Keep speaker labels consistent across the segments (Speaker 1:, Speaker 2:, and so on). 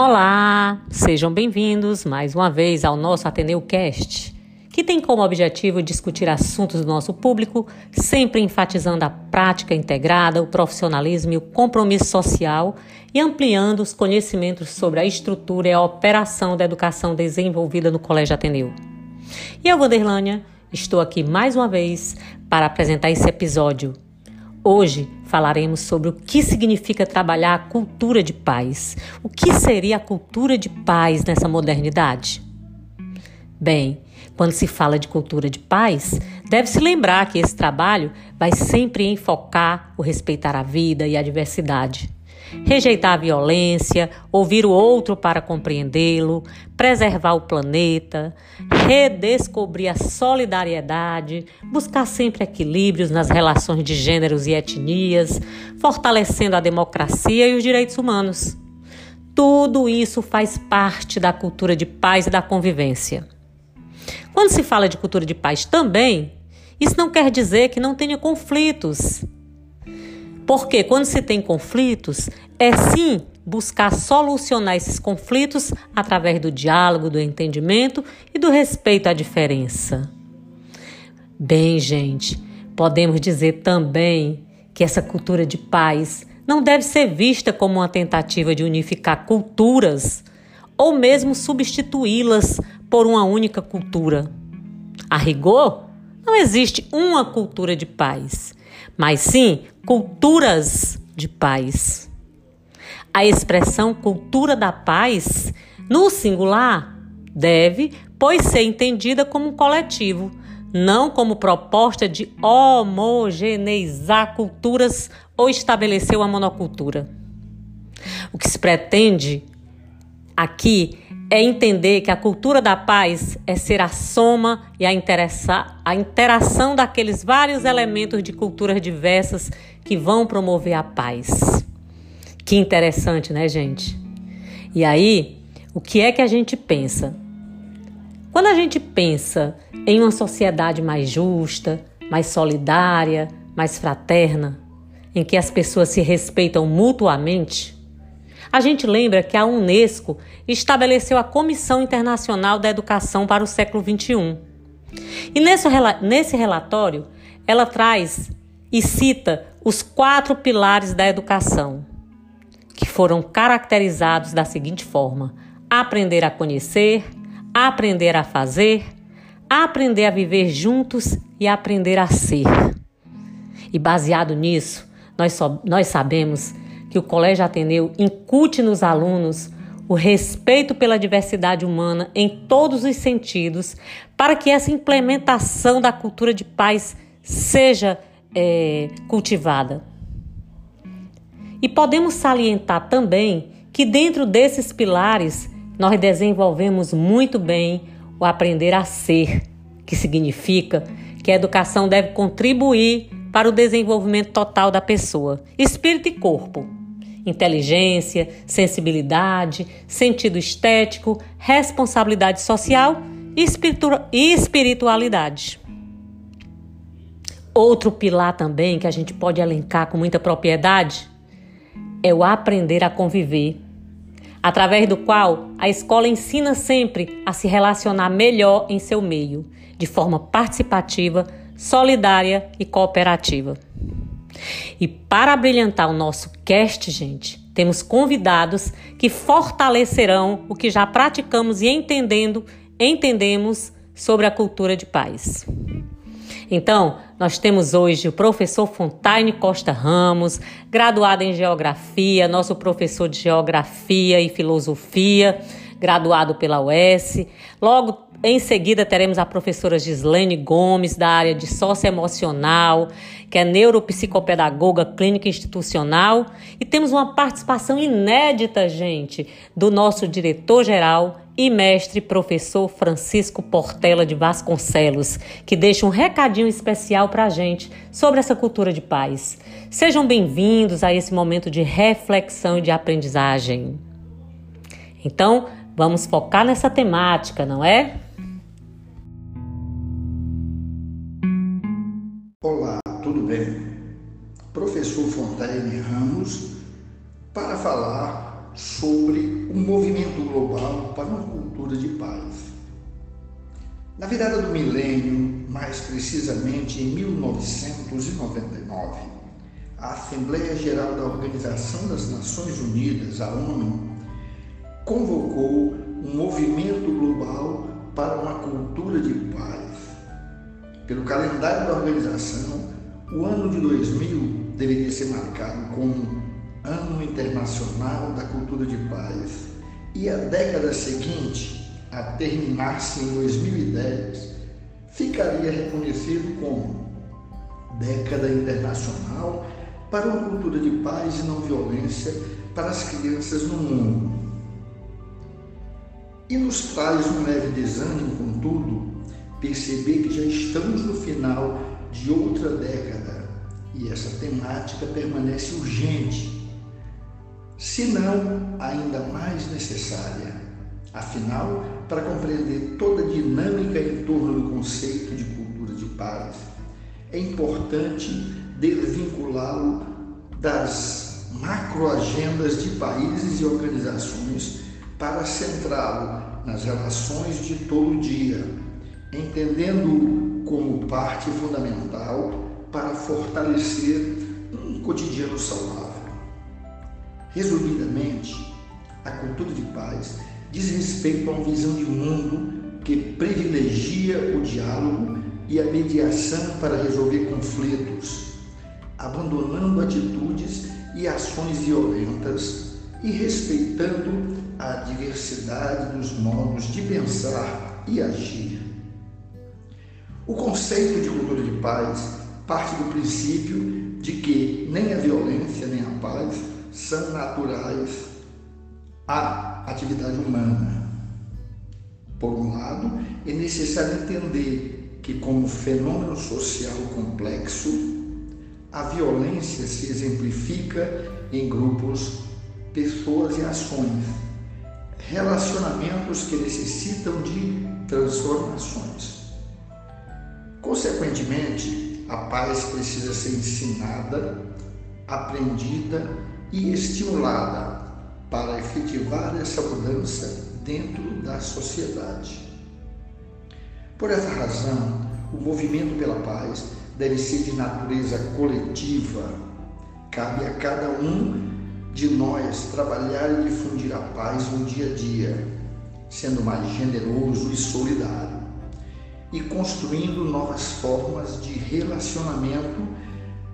Speaker 1: Olá, sejam bem-vindos mais uma vez ao nosso Ateneu Cast, que tem como objetivo discutir assuntos do nosso público, sempre enfatizando a prática integrada, o profissionalismo e o compromisso social e ampliando os conhecimentos sobre a estrutura e a operação da educação desenvolvida no Colégio Ateneu. E eu, Vanderlânia, estou aqui mais uma vez para apresentar esse episódio Hoje falaremos sobre o que significa trabalhar a cultura de paz. O que seria a cultura de paz nessa modernidade? Bem, quando se fala de cultura de paz, deve-se lembrar que esse trabalho vai sempre enfocar o respeitar a vida e a diversidade rejeitar a violência, ouvir o outro para compreendê-lo, preservar o planeta, redescobrir a solidariedade, buscar sempre equilíbrios nas relações de gêneros e etnias, fortalecendo a democracia e os direitos humanos. Tudo isso faz parte da cultura de paz e da convivência. Quando se fala de cultura de paz também, isso não quer dizer que não tenha conflitos. Porque quando se tem conflitos, é sim buscar solucionar esses conflitos através do diálogo, do entendimento e do respeito à diferença. Bem, gente, podemos dizer também que essa cultura de paz não deve ser vista como uma tentativa de unificar culturas ou mesmo substituí-las por uma única cultura. A rigor, não existe uma cultura de paz mas sim culturas de paz. A expressão cultura da paz, no singular, deve, pois, ser entendida como um coletivo, não como proposta de homogeneizar culturas ou estabelecer uma monocultura. O que se pretende aqui é entender que a cultura da paz é ser a soma e a, a interação daqueles vários elementos de culturas diversas que vão promover a paz. Que interessante, né, gente? E aí, o que é que a gente pensa? Quando a gente pensa em uma sociedade mais justa, mais solidária, mais fraterna, em que as pessoas se respeitam mutuamente, a gente lembra que a Unesco estabeleceu a Comissão Internacional da Educação para o século XXI. E nesse, nesse relatório, ela traz e cita os quatro pilares da educação, que foram caracterizados da seguinte forma: aprender a conhecer, aprender a fazer, aprender a viver juntos e aprender a ser. E baseado nisso, nós, só, nós sabemos que o Colégio Ateneu incute nos alunos o respeito pela diversidade humana em todos os sentidos, para que essa implementação da cultura de paz seja é, cultivada. E podemos salientar também que, dentro desses pilares, nós desenvolvemos muito bem o aprender a ser, que significa que a educação deve contribuir para o desenvolvimento total da pessoa, espírito e corpo inteligência, sensibilidade, sentido estético, responsabilidade social e espiritualidade. Outro pilar também que a gente pode elencar com muita propriedade é o aprender a conviver, através do qual a escola ensina sempre a se relacionar melhor em seu meio, de forma participativa, solidária e cooperativa. E para brilhantar o nosso cast, gente, temos convidados que fortalecerão o que já praticamos e entendendo, entendemos sobre a cultura de paz. Então, nós temos hoje o professor Fontaine Costa Ramos, graduado em Geografia, nosso professor de Geografia e Filosofia, graduado pela UES. Logo em seguida, teremos a professora Gislene Gomes, da área de socioemocional, que é neuropsicopedagoga clínica institucional. E temos uma participação inédita, gente, do nosso diretor-geral e mestre professor Francisco Portela de Vasconcelos, que deixa um recadinho especial para a gente sobre essa cultura de paz. Sejam bem-vindos a esse momento de reflexão e de aprendizagem. Então, vamos focar nessa temática, não é?
Speaker 2: Falar sobre um movimento global para uma cultura de paz. Na virada do milênio, mais precisamente em 1999, a Assembleia Geral da Organização das Nações Unidas, a ONU, convocou um movimento global para uma cultura de paz. Pelo calendário da organização, o ano de 2000 deveria ser marcado como Ano Internacional da Cultura de Paz e a década seguinte a terminar-se em 2010, ficaria reconhecido como Década Internacional para uma cultura de paz e não violência para as crianças no mundo. E nos traz um leve desânimo, contudo, perceber que já estamos no final de outra década e essa temática permanece urgente, se não ainda mais necessária. Afinal, para compreender toda a dinâmica em torno do conceito de cultura de paz, é importante desvinculá-lo das macroagendas de países e organizações para centrá-lo nas relações de todo dia, entendendo como parte fundamental para fortalecer um cotidiano saudável. Resumidamente, a cultura de paz diz respeito a uma visão de mundo que privilegia o diálogo e a mediação para resolver conflitos, abandonando atitudes e ações violentas e respeitando a diversidade dos modos de pensar e agir. O conceito de cultura de paz parte do princípio de que nem a violência nem a paz são naturais à atividade humana. Por um lado, é necessário entender que, como fenômeno social complexo, a violência se exemplifica em grupos, pessoas e ações, relacionamentos que necessitam de transformações. Consequentemente, a paz precisa ser ensinada, aprendida e estimulada para efetivar essa mudança dentro da sociedade. Por essa razão, o movimento pela paz deve ser de natureza coletiva. Cabe a cada um de nós trabalhar e difundir a paz no dia a dia, sendo mais generoso e solidário, e construindo novas formas de relacionamento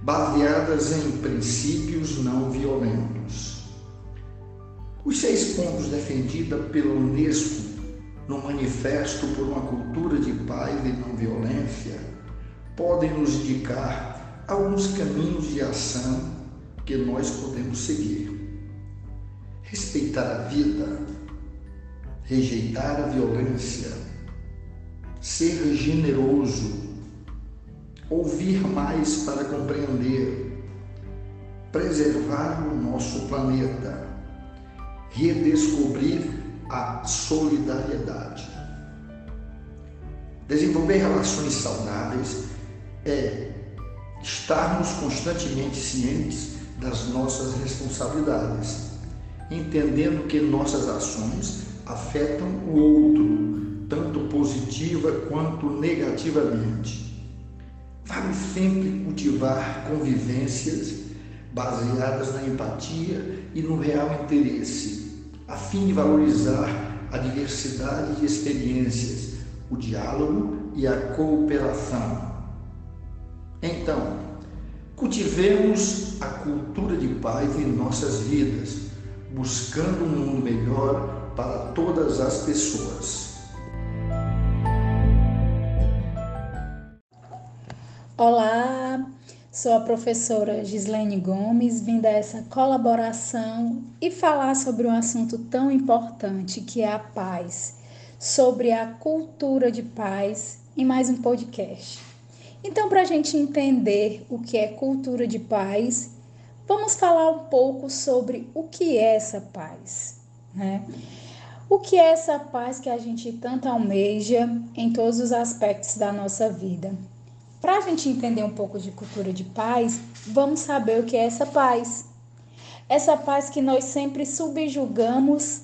Speaker 2: baseadas em princípios não violentos. Os seis pontos defendidos pela Unesco no Manifesto por uma Cultura de Paz e Não Violência podem nos indicar alguns caminhos de ação que nós podemos seguir. Respeitar a vida, rejeitar a violência, ser generoso, ouvir mais para compreender, preservar o nosso planeta, redescobrir a solidariedade. Desenvolver relações saudáveis é estarmos constantemente cientes das nossas responsabilidades, entendendo que nossas ações afetam o outro, tanto positiva quanto negativamente. Vale sempre cultivar convivências baseadas na empatia e no real interesse, a fim de valorizar a diversidade de experiências, o diálogo e a cooperação. Então, cultivemos a cultura de paz em nossas vidas, buscando um mundo melhor para todas as pessoas.
Speaker 3: Sou a professora Gislene Gomes, vindo a essa colaboração e falar sobre um assunto tão importante que é a paz, sobre a cultura de paz em mais um podcast. Então, para a gente entender o que é cultura de paz, vamos falar um pouco sobre o que é essa paz, né? O que é essa paz que a gente tanto almeja em todos os aspectos da nossa vida? Para a gente entender um pouco de cultura de paz, vamos saber o que é essa paz. essa paz que nós sempre subjugamos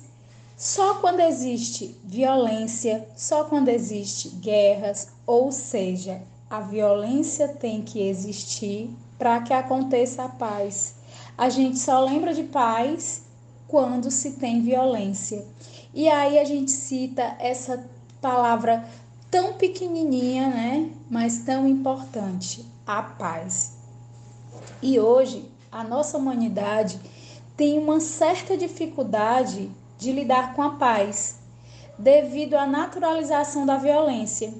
Speaker 3: só quando existe violência, só quando existe guerras, ou seja, a violência tem que existir para que aconteça a paz. A gente só lembra de paz quando se tem violência. E aí a gente cita essa palavra tão pequenininha, né, mas tão importante, a paz. E hoje a nossa humanidade tem uma certa dificuldade de lidar com a paz, devido à naturalização da violência.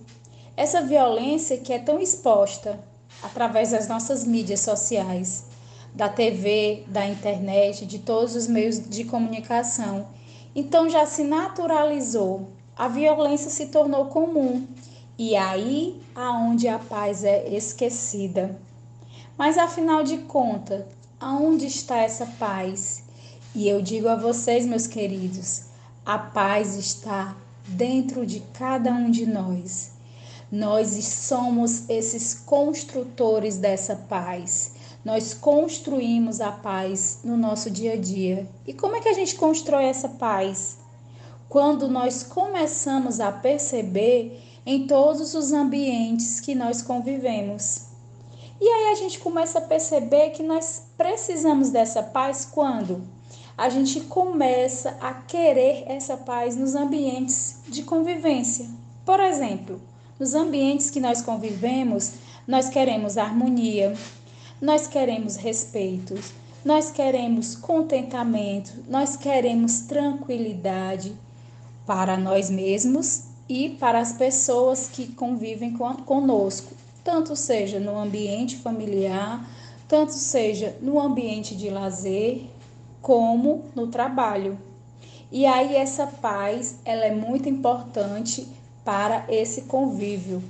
Speaker 3: Essa violência que é tão exposta através das nossas mídias sociais, da TV, da internet, de todos os meios de comunicação. Então já se naturalizou, a violência se tornou comum e aí aonde a paz é esquecida. Mas afinal de contas, aonde está essa paz? E eu digo a vocês, meus queridos, a paz está dentro de cada um de nós. Nós somos esses construtores dessa paz. Nós construímos a paz no nosso dia a dia. E como é que a gente constrói essa paz? Quando nós começamos a perceber em todos os ambientes que nós convivemos. E aí a gente começa a perceber que nós precisamos dessa paz quando a gente começa a querer essa paz nos ambientes de convivência. Por exemplo, nos ambientes que nós convivemos, nós queremos harmonia, nós queremos respeito, nós queremos contentamento, nós queremos tranquilidade para nós mesmos e para as pessoas que convivem conosco, tanto seja no ambiente familiar, tanto seja no ambiente de lazer, como no trabalho. E aí essa paz, ela é muito importante para esse convívio,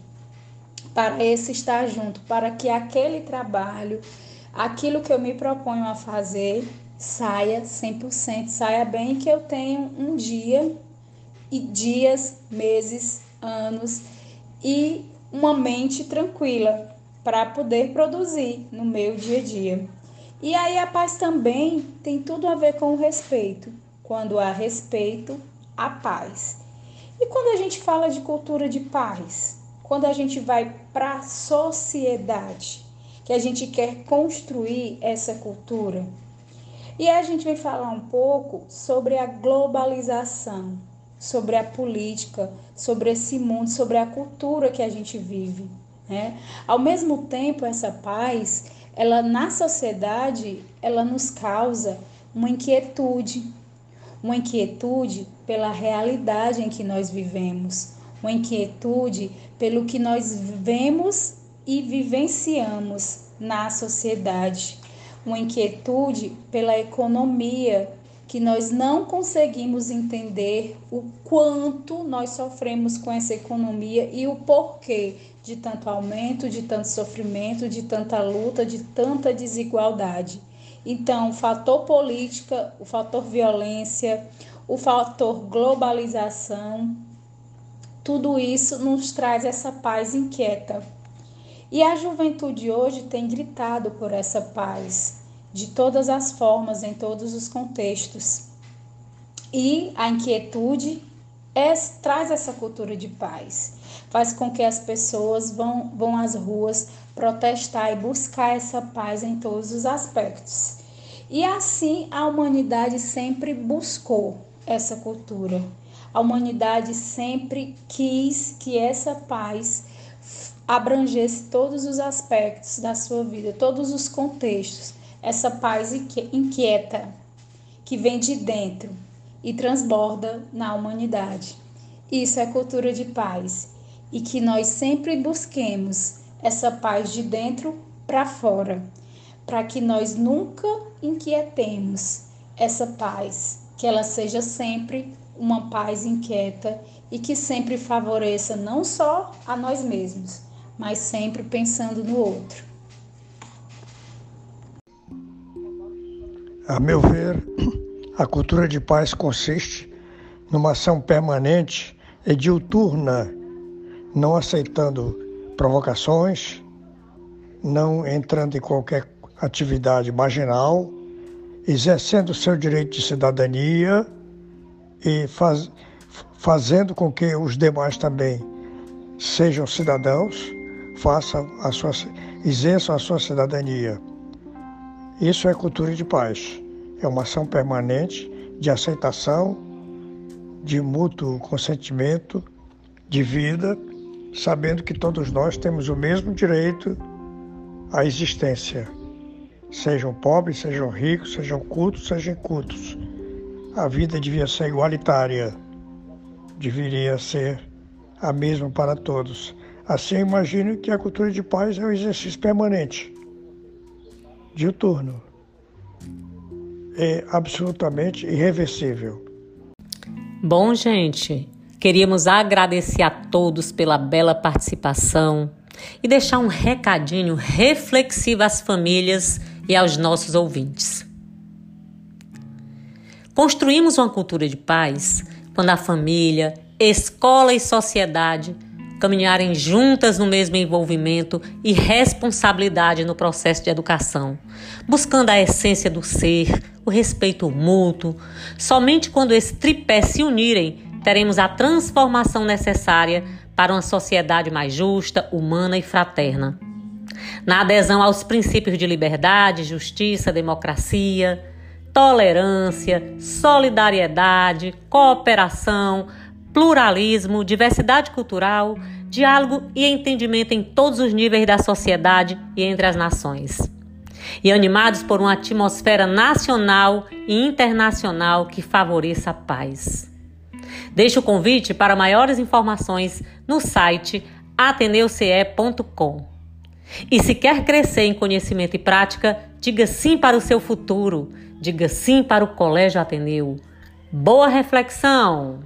Speaker 3: para esse estar junto, para que aquele trabalho, aquilo que eu me proponho a fazer, saia 100%, saia bem que eu tenho um dia e dias, meses, anos e uma mente tranquila para poder produzir no meu dia a dia. E aí a paz também tem tudo a ver com o respeito. Quando há respeito, há paz. E quando a gente fala de cultura de paz, quando a gente vai para a sociedade, que a gente quer construir essa cultura. E a gente vai falar um pouco sobre a globalização, sobre a política, sobre esse mundo, sobre a cultura que a gente vive. Né? Ao mesmo tempo, essa paz ela na sociedade, ela nos causa uma inquietude, uma inquietude pela realidade em que nós vivemos, uma inquietude pelo que nós vivemos e vivenciamos na sociedade, uma inquietude pela economia que nós não conseguimos entender o quanto nós sofremos com essa economia e o porquê de tanto aumento, de tanto sofrimento, de tanta luta, de tanta desigualdade. Então, o fator política, o fator violência, o fator globalização, tudo isso nos traz essa paz inquieta. E a juventude hoje tem gritado por essa paz, de todas as formas, em todos os contextos. E a inquietude é, traz essa cultura de paz faz com que as pessoas vão, vão às ruas protestar e buscar essa paz em todos os aspectos. E assim a humanidade sempre buscou essa cultura. A humanidade sempre quis que essa paz abrangesse todos os aspectos da sua vida, todos os contextos. Essa paz inquieta que vem de dentro e transborda na humanidade. Isso é cultura de paz e que nós sempre busquemos essa paz de dentro para fora, para que nós nunca inquietemos essa paz, que ela seja sempre uma paz inquieta e que sempre favoreça não só a nós mesmos, mas sempre pensando no outro.
Speaker 4: A meu ver, a cultura de paz consiste numa ação permanente e diuturna não aceitando provocações, não entrando em qualquer atividade marginal exercendo seu direito de cidadania e faz, fazendo com que os demais também sejam cidadãos, façam a sua, exerçam a sua cidadania. Isso é cultura de paz. É uma ação permanente de aceitação, de mútuo consentimento, de vida, sabendo que todos nós temos o mesmo direito à existência. Sejam pobres, sejam ricos, sejam cultos, sejam incultos. A vida devia ser igualitária, deveria ser a mesma para todos. Assim, imagino que a cultura de paz é um exercício permanente, diuturno. É absolutamente irreversível.
Speaker 1: Bom, gente, queríamos agradecer a todos pela bela participação e deixar um recadinho reflexivo às famílias e aos nossos ouvintes. Construímos uma cultura de paz quando a família, escola e sociedade caminharem juntas no mesmo envolvimento e responsabilidade no processo de educação, buscando a essência do ser, o respeito mútuo. Somente quando esse tripé se unirem, teremos a transformação necessária para uma sociedade mais justa, humana e fraterna. Na adesão aos princípios de liberdade, justiça, democracia, tolerância, solidariedade, cooperação, pluralismo, diversidade cultural, diálogo e entendimento em todos os níveis da sociedade e entre as nações. E animados por uma atmosfera nacional e internacional que favoreça a paz. Deixo o convite para maiores informações no site ateneuce.com. E se quer crescer em conhecimento e prática, diga sim para o seu futuro, diga sim para o Colégio Ateneu. Boa reflexão!